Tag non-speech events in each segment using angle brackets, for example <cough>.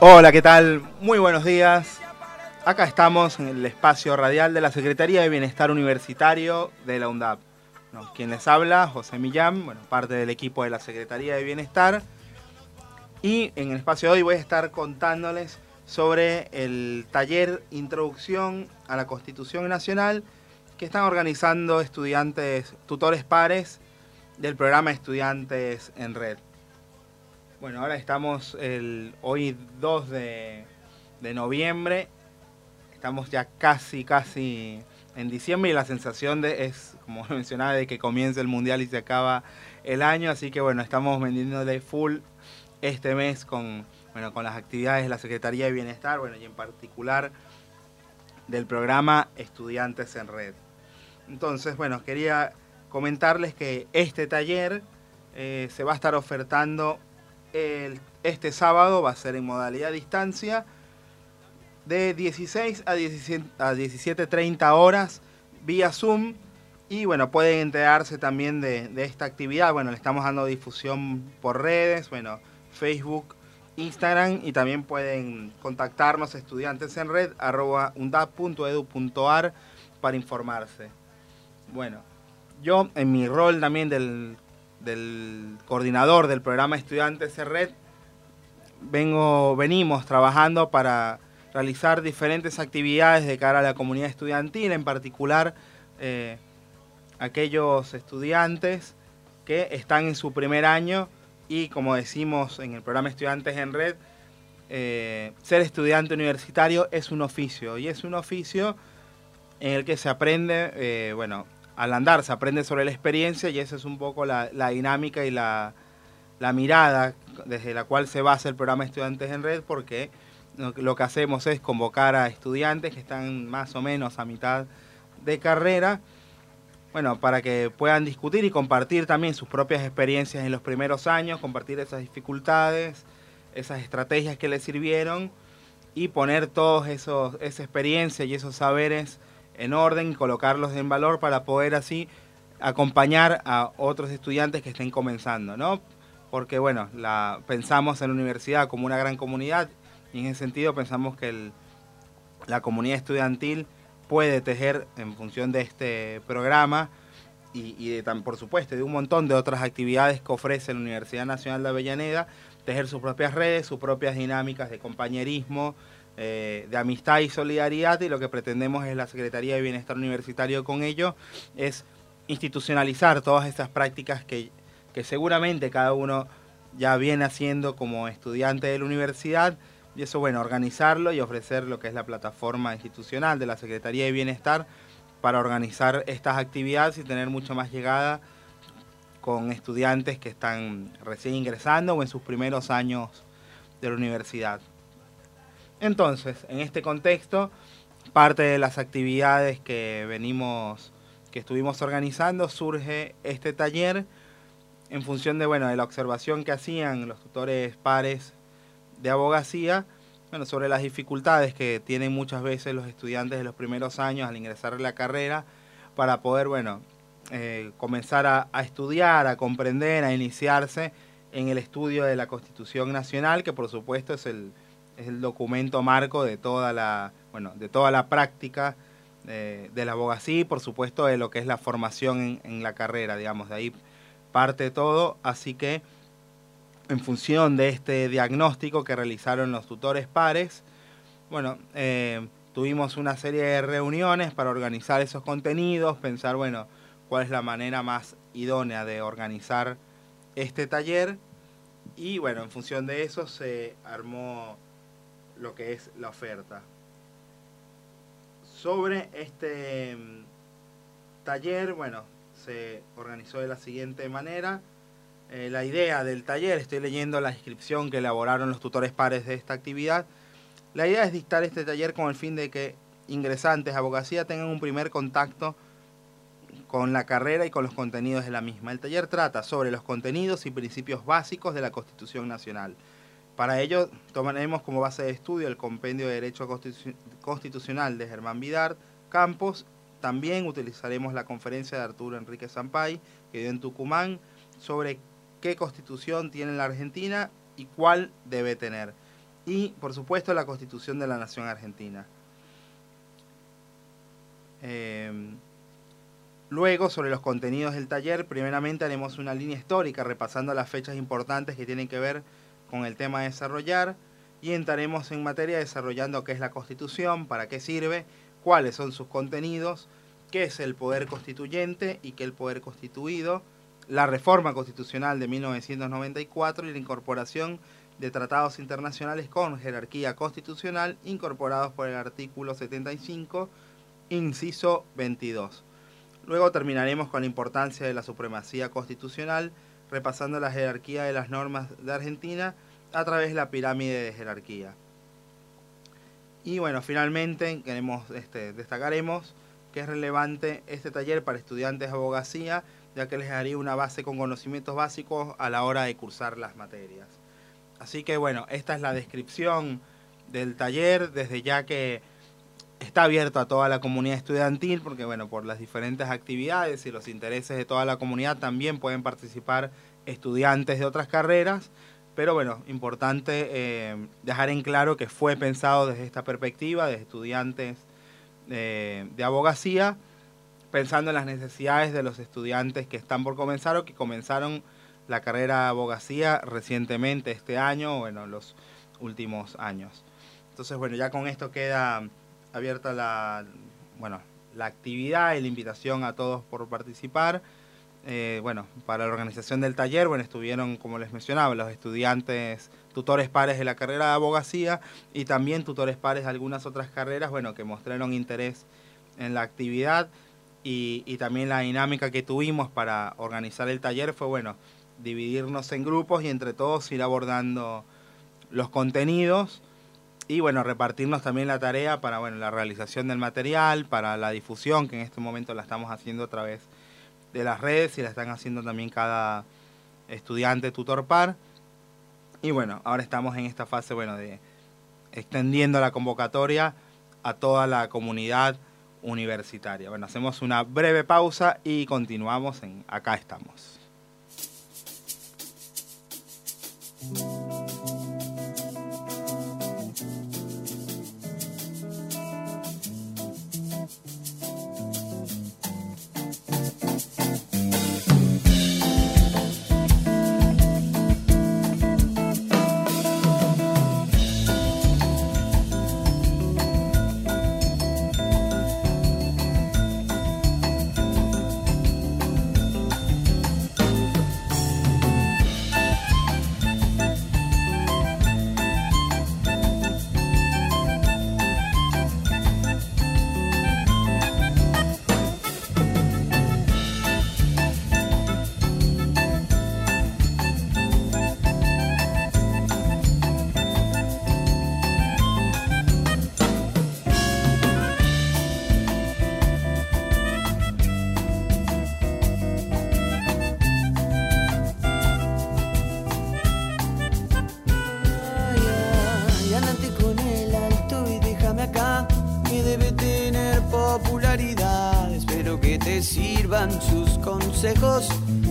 Hola, ¿qué tal? Muy buenos días. Acá estamos en el espacio radial de la Secretaría de Bienestar Universitario de la UNDAP. quien les habla, José Millán, bueno, parte del equipo de la Secretaría de Bienestar. Y en el espacio de hoy voy a estar contándoles sobre el taller Introducción a la Constitución Nacional que están organizando estudiantes, tutores pares del programa Estudiantes en Red. Bueno, ahora estamos el, hoy 2 de, noviembre, estamos ya casi, casi en diciembre y la sensación de, es, como <laughs> mencionaba, de que comienza el Mundial y se acaba el año, así que bueno, estamos vendiéndole full este mes con bueno, con las actividades de la Secretaría de Bienestar, bueno, y en particular del programa Estudiantes en Red. Entonces, bueno, quería comentarles que este taller eh, se va a estar ofertando este sábado, va a ser en modalidad distancia, de 16 a, 17.30 horas vía Zoom. Y bueno, pueden enterarse también de, de, esta actividad. Bueno, le estamos dando difusión por redes, bueno, Facebook, Instagram y también pueden contactarnos estudiantes en red arroba undap.edu.ar para informarse. Bueno, yo en mi rol también del, coordinador del programa Estudiantes en Red, vengo, venimos trabajando para realizar diferentes actividades de cara a la comunidad estudiantil, en particular eh, aquellos estudiantes que están en su primer año y como decimos en el programa Estudiantes en Red, eh, ser estudiante universitario es un oficio y es un oficio en el que se aprende, eh, bueno, al andar se aprende sobre la experiencia y esa es un poco la, dinámica y la, mirada desde la cual se basa el programa Estudiantes en Red porque lo que hacemos es convocar a estudiantes que están más o menos a mitad de carrera bueno, para que puedan discutir y compartir también sus propias experiencias en los primeros años, compartir esas dificultades, esas estrategias que les sirvieron y poner todos esos esa experiencia y esos saberes en orden y colocarlos en valor para poder así acompañar a otros estudiantes que estén comenzando, ¿no? Porque bueno, pensamos en la universidad como una gran comunidad y en ese sentido pensamos que la comunidad estudiantil puede tejer en función de este programa y, de, por supuesto de un montón de otras actividades que ofrece la Universidad Nacional de Avellaneda, tejer sus propias redes, sus propias dinámicas de compañerismo, eh, de amistad y solidaridad y lo que pretendemos es la Secretaría de Bienestar Universitario con ello es institucionalizar todas esas prácticas que, que seguramente cada uno ya viene haciendo como estudiante de la universidad y eso, bueno, organizarlo y ofrecer lo que es la plataforma institucional de la Secretaría de Bienestar para organizar estas actividades y tener mucho más llegada con estudiantes que están recién ingresando o en sus primeros años de la universidad. Entonces, en este contexto, parte de las actividades que venimos, que estuvimos organizando, surge este taller en función de, bueno, de la observación que hacían los tutores pares de abogacía, bueno, sobre las dificultades que tienen muchas veces los estudiantes de los primeros años al ingresar a la carrera para poder, bueno, eh, comenzar a, estudiar, a comprender, a iniciarse en el estudio de la Constitución Nacional, que por supuesto es el, es el documento marco de toda la, bueno, de toda la práctica de, la abogacía y por supuesto de lo que es la formación en, en la carrera, digamos, de ahí parte todo, así que en función de este diagnóstico que realizaron los tutores pares, bueno, eh, tuvimos una serie de reuniones para organizar esos contenidos, pensar, bueno, cuál es la manera más idónea de organizar este taller. Y bueno, en función de eso se armó lo que es la oferta. Sobre este mm, taller, bueno, se organizó de la siguiente manera. Eh, la idea del taller, estoy leyendo la inscripción que elaboraron los tutores pares de esta actividad. La idea es dictar este taller con el fin de que ingresantes a abogacía tengan un primer contacto con la carrera y con los contenidos de la misma. El taller trata sobre los contenidos y principios básicos de la Constitución Nacional. Para ello tomaremos como base de estudio el Compendio de Derecho Constitucional de Germán Vidar Campos. También utilizaremos la conferencia de Arturo Enrique Zampay, que dio en Tucumán, sobre qué constitución tiene la Argentina y cuál debe tener. y, por supuesto, la Constitución de la Nación Argentina. Eh, luego, sobre los contenidos del taller, primeramente haremos una línea histórica repasando las fechas importantes que tienen que ver el tema de desarrollar y entraremos en materia desarrollando qué es la Constitución, para qué sirve, cuáles son sus contenidos, qué es el poder constituyente y qué el poder constituido, la reforma constitucional de 1994 y la incorporación de tratados internacionales con jerarquía constitucional incorporados por el artículo 75, inciso 22. Luego terminaremos con la importancia de la supremacía constitucional, repasando la jerarquía de las normas de Argentina a través de la pirámide de jerarquía. Y bueno, finalmente queremos, este, destacaremos que es relevante este taller para estudiantes de abogacía, ya que les daría una base con conocimientos básicos a la hora de cursar las materias. Así que bueno, esta es la descripción del taller, desde ya que está abierto a toda la comunidad estudiantil, porque bueno, por las diferentes actividades y los intereses de toda la comunidad también pueden participar estudiantes de otras carreras pero bueno, importante eh, dejar en claro que fue pensado desde esta perspectiva de estudiantes eh, de abogacía, pensando en las necesidades de los estudiantes que están por comenzar o que comenzaron la carrera de abogacía recientemente este año o en los últimos años. Entonces, bueno, ya con esto queda abierta la, bueno, la actividad y la invitación a todos por participar. Eh, bueno, para la organización del taller, bueno, estuvieron, como les mencionaba, los estudiantes, tutores pares de la carrera de abogacía y también tutores pares de algunas otras carreras, bueno, que mostraron interés en la actividad y, y también la dinámica que tuvimos para organizar el taller fue, bueno, dividirnos en grupos y entre todos ir abordando los contenidos y bueno, repartirnos también la tarea para bueno, la realización del material, para la difusión, que en este momento la estamos haciendo otra vez de las redes y la están haciendo también cada estudiante tutor par. Y bueno, ahora estamos en esta fase, bueno, de extendiendo la convocatoria a toda la comunidad universitaria. Bueno, hacemos una breve pausa y continuamos en Acá estamos.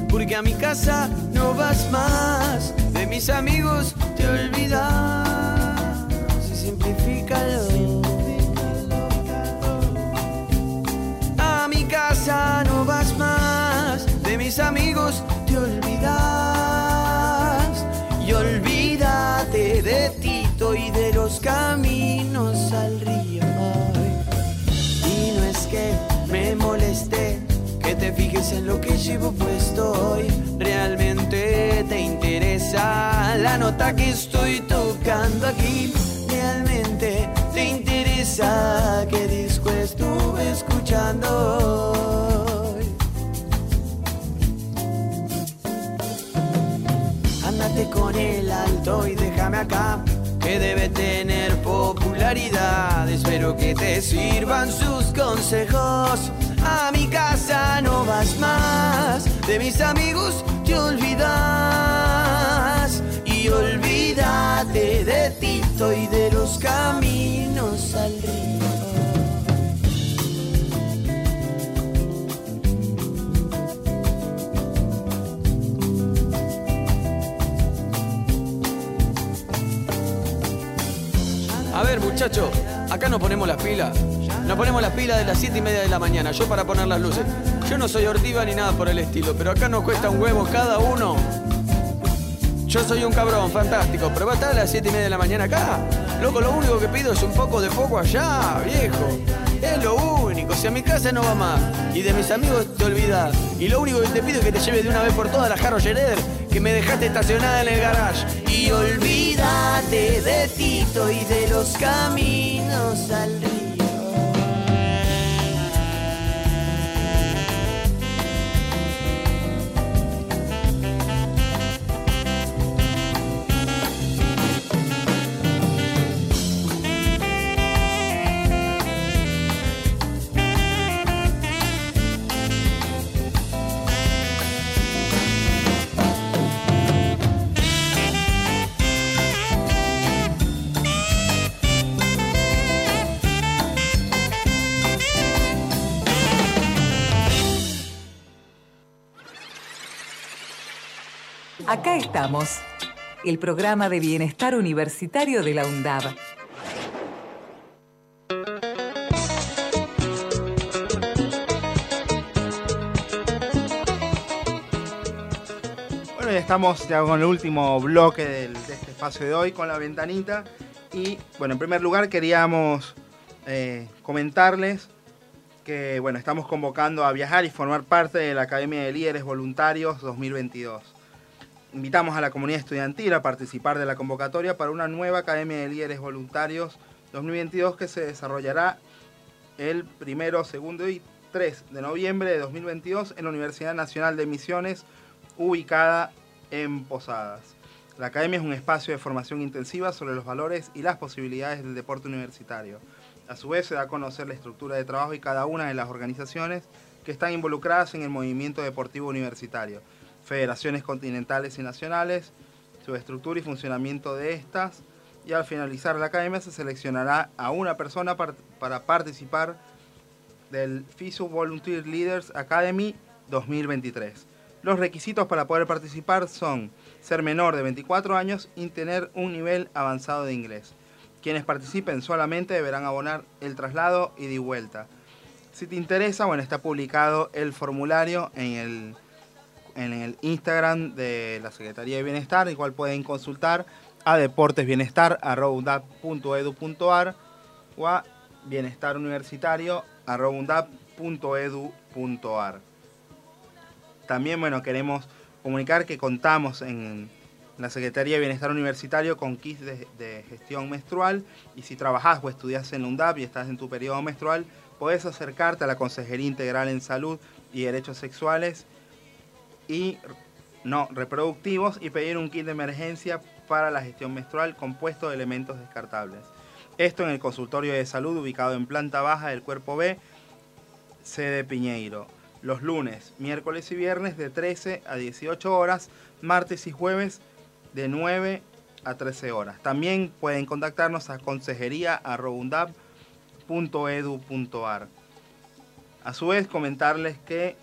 Porque a mi casa no vas más, de mis amigos te olvidas y simplifícalo. A mi casa no vas más, de mis amigos te olvidas y olvídate de Tito y de los caminos al río. Fijes en lo que llevo puesto hoy. Realmente te interesa la nota que estoy tocando aquí. Realmente te interesa qué disco estuve escuchando hoy. Ándate con el alto y déjame acá que debe tener popularidad. Espero que te sirvan sus consejos a mi casa no vas más, de mis amigos te olvidas y olvídate de Tito y de los caminos al río. ver, muchachos, acá nos ponemos las pilas. Nos ponemos las pilas de las 7 y media de la mañana, yo para poner las luces. Yo no soy ortiva ni nada por el estilo, pero acá nos cuesta un huevo cada uno. Yo soy un cabrón, fantástico, pero va a estar a las 7 y media de la mañana acá. Loco, lo único que pido es un poco de foco allá, viejo. Es lo único, si a mi casa no va más y de mis amigos te olvidas. Y lo único que te pido es que te lleves de una vez por todas la Jarro Gerer que me dejaste estacionada en el garage. Y olvídate de Tito y de los caminos al río. Acá estamos, el programa de bienestar universitario de la UNDAB. Bueno, ya estamos ya con el último bloque del- de este espacio de hoy, con la ventanita. Y bueno, en primer lugar queríamos eh, comentarles que bueno, estamos convocando a viajar y formar parte de la Academia de Líderes Voluntarios 2022. Invitamos a la comunidad estudiantil a participar de la convocatoria para una nueva Academia de Líderes Voluntarios 2022 que se desarrollará el primero, segundo y 3 de noviembre de 2022 en la Universidad Nacional de Misiones, ubicada en Posadas. La academia es un espacio de formación intensiva sobre los valores y las posibilidades del deporte universitario. A su vez se da a conocer la estructura de trabajo y cada una de las organizaciones que están involucradas en el movimiento deportivo universitario, federaciones continentales y nacionales, su estructura y funcionamiento de estas, y al finalizar la academia se seleccionará a una persona par- para participar del FISU Volunteer Leaders Academy 2023. Los requisitos para poder participar son ser menor de 24 años y tener un nivel avanzado de inglés. Quienes participen solamente deberán abonar el traslado y de vuelta. Si te interesa, bueno, está publicado el formulario en el, en el Instagram de la Secretaría de Bienestar, el cual pueden consultar a deportesbienestar.edu.ar o a bienestaruniversitario.edu.ar. También, bueno, queremos comunicar que contamos en la Secretaría de Bienestar Universitario con kits de, gestión menstrual y si trabajás o estudias en UNDAP y estás en tu periodo menstrual, podés acercarte a la Consejería Integral en Salud y Derechos Sexuales y no reproductivos y pedir un kit de emergencia para la gestión menstrual compuesto de elementos descartables. Esto en el consultorio de salud ubicado en planta baja del cuerpo B, sede Piñeiro. Los lunes, miércoles y viernes de 13 a 18 horas, martes y jueves de 9 a 13 horas. También pueden contactarnos a consejería.edu.ar. A su vez, comentarles que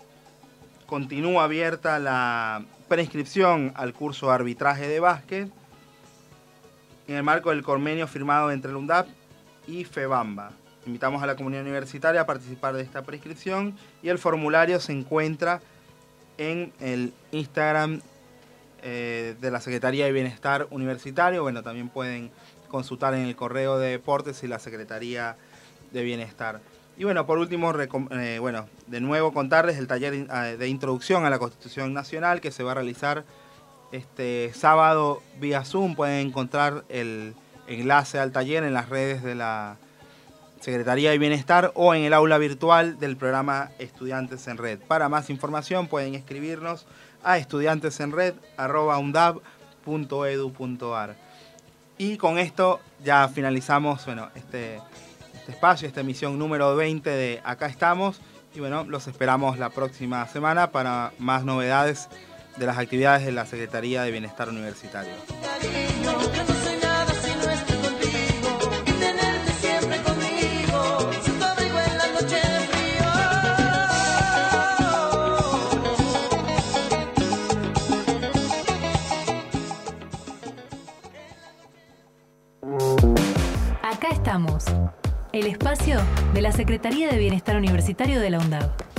continúa abierta la preinscripción al curso de arbitraje de básquet en el marco del convenio firmado entre el y FEBAMBA. Invitamos a la comunidad universitaria a participar de esta prescripción y el formulario se encuentra en el Instagram eh, de la Secretaría de Bienestar Universitario. Bueno, también pueden consultar en el correo de deportes y la Secretaría de Bienestar. Y bueno, por último, eh, bueno, de nuevo contarles el taller eh, de introducción a la Constitución Nacional que se va a realizar este sábado vía Zoom. Pueden encontrar el enlace al taller en las redes de la Secretaría de Bienestar o en el aula virtual del programa Estudiantes en Red. Para más información pueden escribirnos a estudiantesenred.edu.ar. Y con esto ya finalizamos bueno, este, este espacio, esta emisión número 20 de Acá estamos. Y bueno, los esperamos la próxima semana para más novedades de las actividades de la Secretaría de Bienestar Universitario. De la Secretaría de Bienestar Universitario de la UNDAB.